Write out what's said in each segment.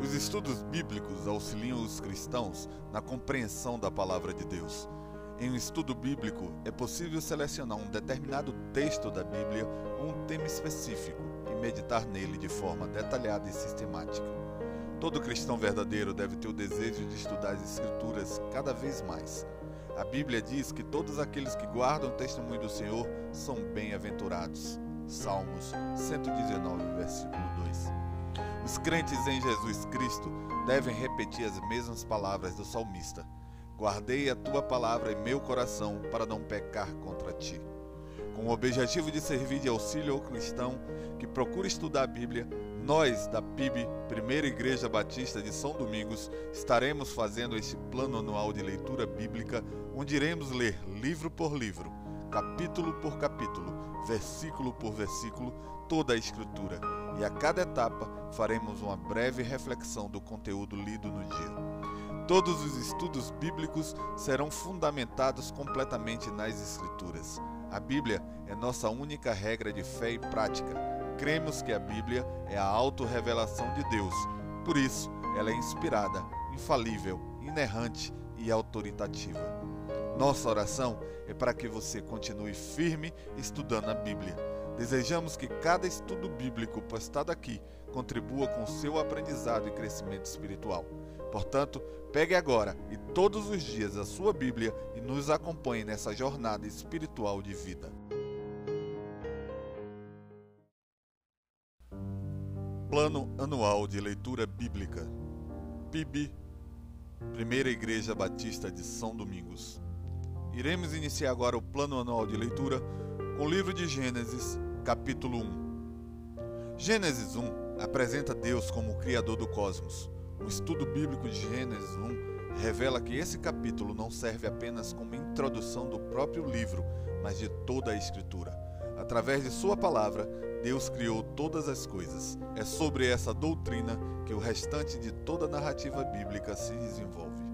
Os estudos bíblicos auxiliam os cristãos na compreensão da palavra de Deus. Em um estudo bíblico, é possível selecionar um determinado texto da Bíblia ou um tema específico e meditar nele de forma detalhada e sistemática. Todo cristão verdadeiro deve ter o desejo de estudar as Escrituras cada vez mais. A Bíblia diz que todos aqueles que guardam o testemunho do Senhor são bem-aventurados. Salmos 119, versículo 2. Os crentes em Jesus Cristo devem repetir as mesmas palavras do salmista. Guardei a tua palavra em meu coração para não pecar contra ti. Com o objetivo de servir de auxílio ao cristão que procura estudar a Bíblia, nós, da PIB, Primeira Igreja Batista de São Domingos, estaremos fazendo este plano anual de leitura bíblica, onde iremos ler livro por livro, capítulo por capítulo, versículo por versículo, toda a Escritura, e a cada etapa faremos uma breve reflexão do conteúdo lido no dia. Todos os estudos bíblicos serão fundamentados completamente nas Escrituras. A Bíblia é nossa única regra de fé e prática. Cremos que a Bíblia é a autorrevelação de Deus. Por isso, ela é inspirada, infalível, inerrante e autoritativa. Nossa oração é para que você continue firme estudando a Bíblia. Desejamos que cada estudo bíblico postado aqui contribua com seu aprendizado e crescimento espiritual. Portanto, pegue agora e todos os dias a sua Bíblia e nos acompanhe nessa jornada espiritual de vida. Plano Anual de Leitura Bíblica PIB Primeira Igreja Batista de São Domingos. Iremos iniciar agora o plano anual de leitura com o livro de Gênesis, capítulo 1. Gênesis 1 apresenta Deus como o Criador do cosmos. O estudo bíblico de Gênesis 1 revela que esse capítulo não serve apenas como introdução do próprio livro, mas de toda a Escritura. Através de Sua palavra, Deus criou todas as coisas. É sobre essa doutrina que o restante de toda a narrativa bíblica se desenvolve.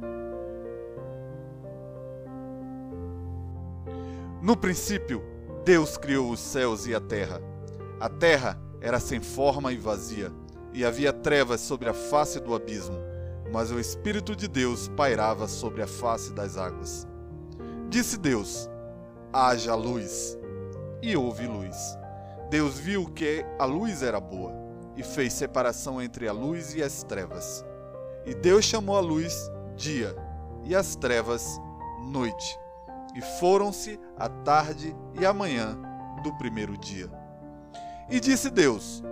No princípio, Deus criou os céus e a terra. A terra era sem forma e vazia e havia trevas sobre a face do abismo, mas o Espírito de Deus pairava sobre a face das águas. Disse Deus: Haja luz. E houve luz. Deus viu que a luz era boa e fez separação entre a luz e as trevas. E Deus chamou a luz dia e as trevas noite. E foram-se a tarde e a manhã do primeiro dia. E disse Deus: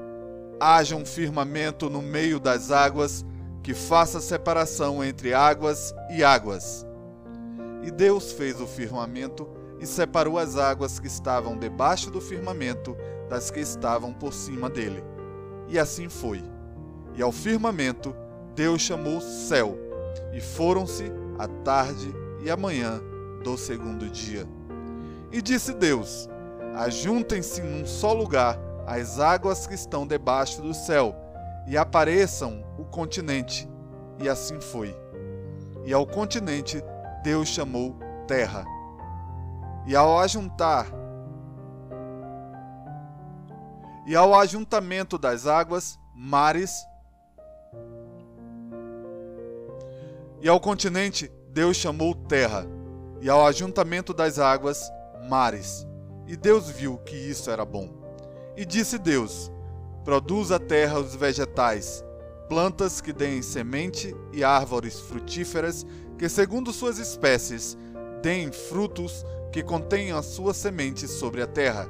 haja um firmamento no meio das águas que faça separação entre águas e águas. E Deus fez o firmamento e separou as águas que estavam debaixo do firmamento das que estavam por cima dele. E assim foi. E ao firmamento Deus chamou céu, e foram-se a tarde e a manhã do segundo dia. E disse Deus: Ajuntem-se num só lugar as águas que estão debaixo do céu, e apareçam o continente. E assim foi. E ao continente Deus chamou terra. E ao ajuntar e ao ajuntamento das águas, mares, e ao continente Deus chamou terra, e ao ajuntamento das águas, mares. E Deus viu que isso era bom. E disse Deus: Produz a terra os vegetais, plantas que deem semente e árvores frutíferas que, segundo suas espécies, deem frutos que contenham a sua semente sobre a terra.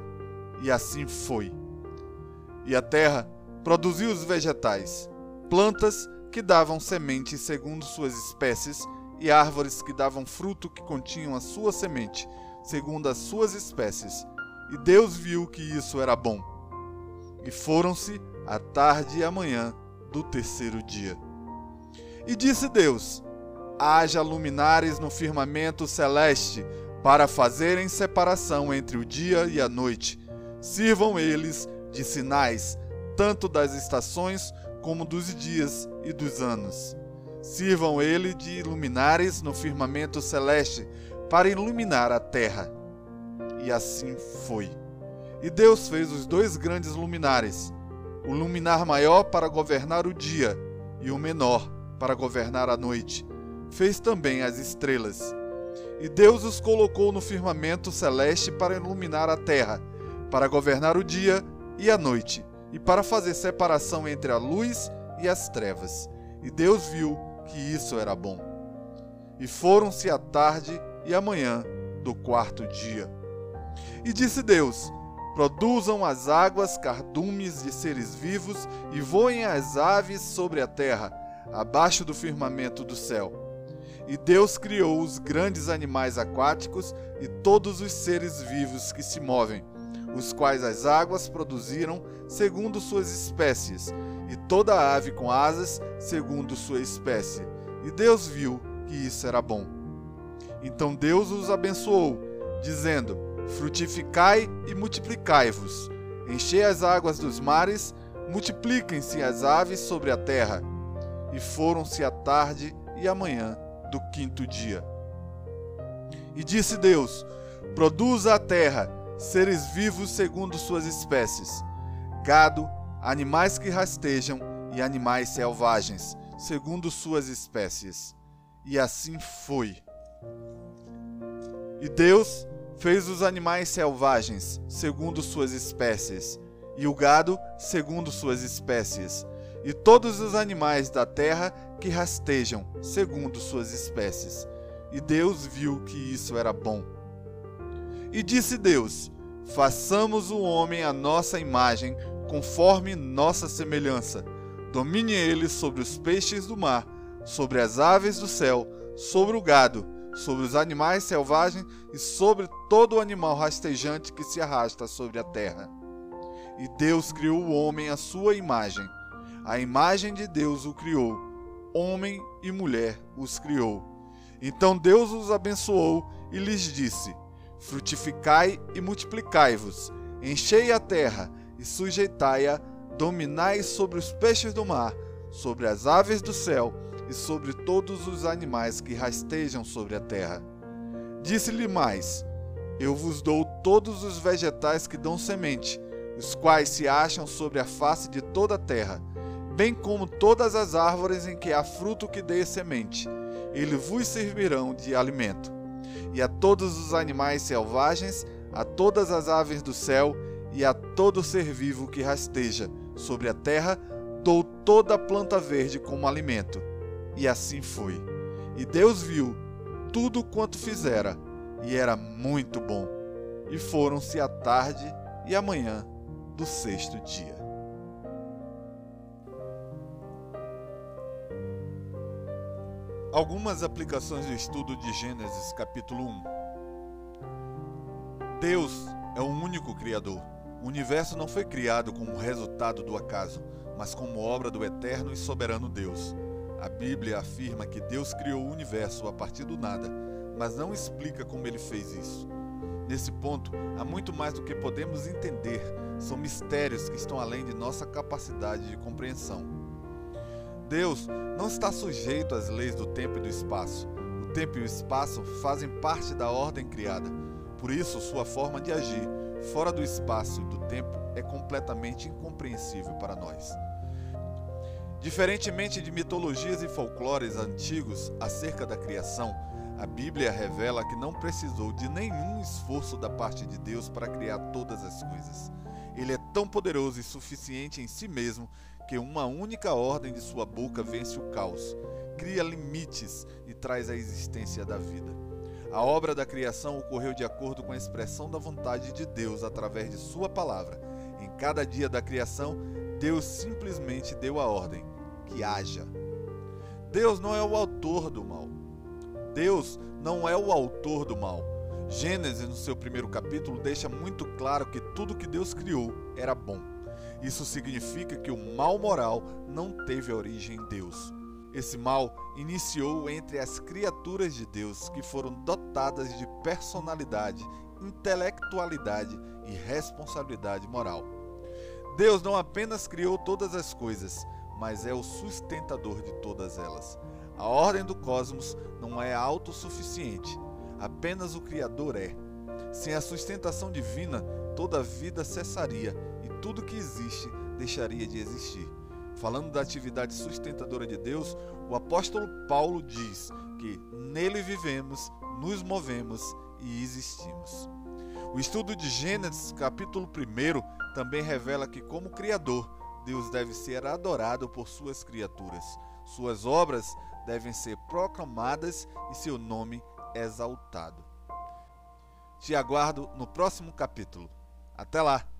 E assim foi. E a terra produziu os vegetais, plantas que davam semente segundo suas espécies, e árvores que davam fruto que continham a sua semente, segundo as suas espécies. E Deus viu que isso era bom. E foram-se a tarde e a manhã do terceiro dia. E disse Deus: Haja luminares no firmamento celeste, para fazerem separação entre o dia e a noite. Sirvam eles de sinais, tanto das estações como dos dias e dos anos. Sirvam ele de luminares no firmamento celeste, para iluminar a terra. E assim foi. E Deus fez os dois grandes luminares, o luminar maior para governar o dia, e o menor para governar a noite. Fez também as estrelas. E Deus os colocou no firmamento celeste para iluminar a terra, para governar o dia e a noite, e para fazer separação entre a luz e as trevas. E Deus viu que isso era bom. E foram-se a tarde e a manhã do quarto dia. E disse Deus: Produzam as águas cardumes de seres vivos e voem as aves sobre a terra, abaixo do firmamento do céu. E Deus criou os grandes animais aquáticos e todos os seres vivos que se movem, os quais as águas produziram segundo suas espécies, e toda ave com asas segundo sua espécie. E Deus viu que isso era bom. Então Deus os abençoou, dizendo: Frutificai e multiplicai-vos, enchei as águas dos mares, multipliquem-se as aves sobre a terra. E foram-se a tarde e a manhã do quinto dia. E disse Deus: Produza a terra seres vivos segundo suas espécies, gado, animais que rastejam e animais selvagens, segundo suas espécies. E assim foi. E Deus fez os animais selvagens, segundo suas espécies, e o gado, segundo suas espécies, e todos os animais da terra que rastejam, segundo suas espécies. E Deus viu que isso era bom. E disse Deus: Façamos o homem à nossa imagem, conforme nossa semelhança. Domine ele sobre os peixes do mar, sobre as aves do céu, sobre o gado, sobre os animais selvagens e sobre todo animal rastejante que se arrasta sobre a terra. E Deus criou o homem à sua imagem. A imagem de Deus o criou. Homem e mulher os criou. Então Deus os abençoou e lhes disse: Frutificai e multiplicai-vos, enchei a terra e sujeitai-a, dominai sobre os peixes do mar, sobre as aves do céu e sobre todos os animais que rastejam sobre a terra. Disse-lhe mais: Eu vos dou todos os vegetais que dão semente, os quais se acham sobre a face de toda a terra, bem como todas as árvores em que há fruto que dê semente. Eles vos servirão de alimento. E a todos os animais selvagens, a todas as aves do céu e a todo ser vivo que rasteja sobre a terra, dou toda a planta verde como alimento. E assim foi. E Deus viu tudo quanto fizera, e era muito bom. E foram-se a tarde e a manhã do sexto dia. Algumas aplicações do estudo de Gênesis, capítulo 1. Deus é o único Criador. O universo não foi criado como resultado do acaso, mas como obra do eterno e soberano Deus. A Bíblia afirma que Deus criou o universo a partir do nada, mas não explica como ele fez isso. Nesse ponto, há muito mais do que podemos entender, são mistérios que estão além de nossa capacidade de compreensão. Deus não está sujeito às leis do tempo e do espaço. O tempo e o espaço fazem parte da ordem criada. Por isso, sua forma de agir, fora do espaço e do tempo, é completamente incompreensível para nós. Diferentemente de mitologias e folclores antigos acerca da criação, a Bíblia revela que não precisou de nenhum esforço da parte de Deus para criar todas as coisas. Ele é tão poderoso e suficiente em si mesmo que uma única ordem de sua boca vence o caos, cria limites e traz a existência da vida. A obra da criação ocorreu de acordo com a expressão da vontade de Deus através de Sua palavra. Em cada dia da criação, Deus simplesmente deu a ordem: que haja. Deus não é o autor do mal. Deus não é o autor do mal. Gênesis, no seu primeiro capítulo, deixa muito claro que tudo que Deus criou era bom. Isso significa que o mal moral não teve origem em Deus. Esse mal iniciou entre as criaturas de Deus que foram dotadas de personalidade, intelectualidade e responsabilidade moral. Deus não apenas criou todas as coisas, mas é o sustentador de todas elas. A ordem do cosmos não é autossuficiente, apenas o Criador é. Sem a sustentação divina, toda a vida cessaria e tudo que existe deixaria de existir. Falando da atividade sustentadora de Deus, o apóstolo Paulo diz que nele vivemos, nos movemos e existimos. O estudo de Gênesis, capítulo 1, também revela que, como Criador, Deus deve ser adorado por suas criaturas. Suas obras devem ser proclamadas e seu nome exaltado. Te aguardo no próximo capítulo. Até lá!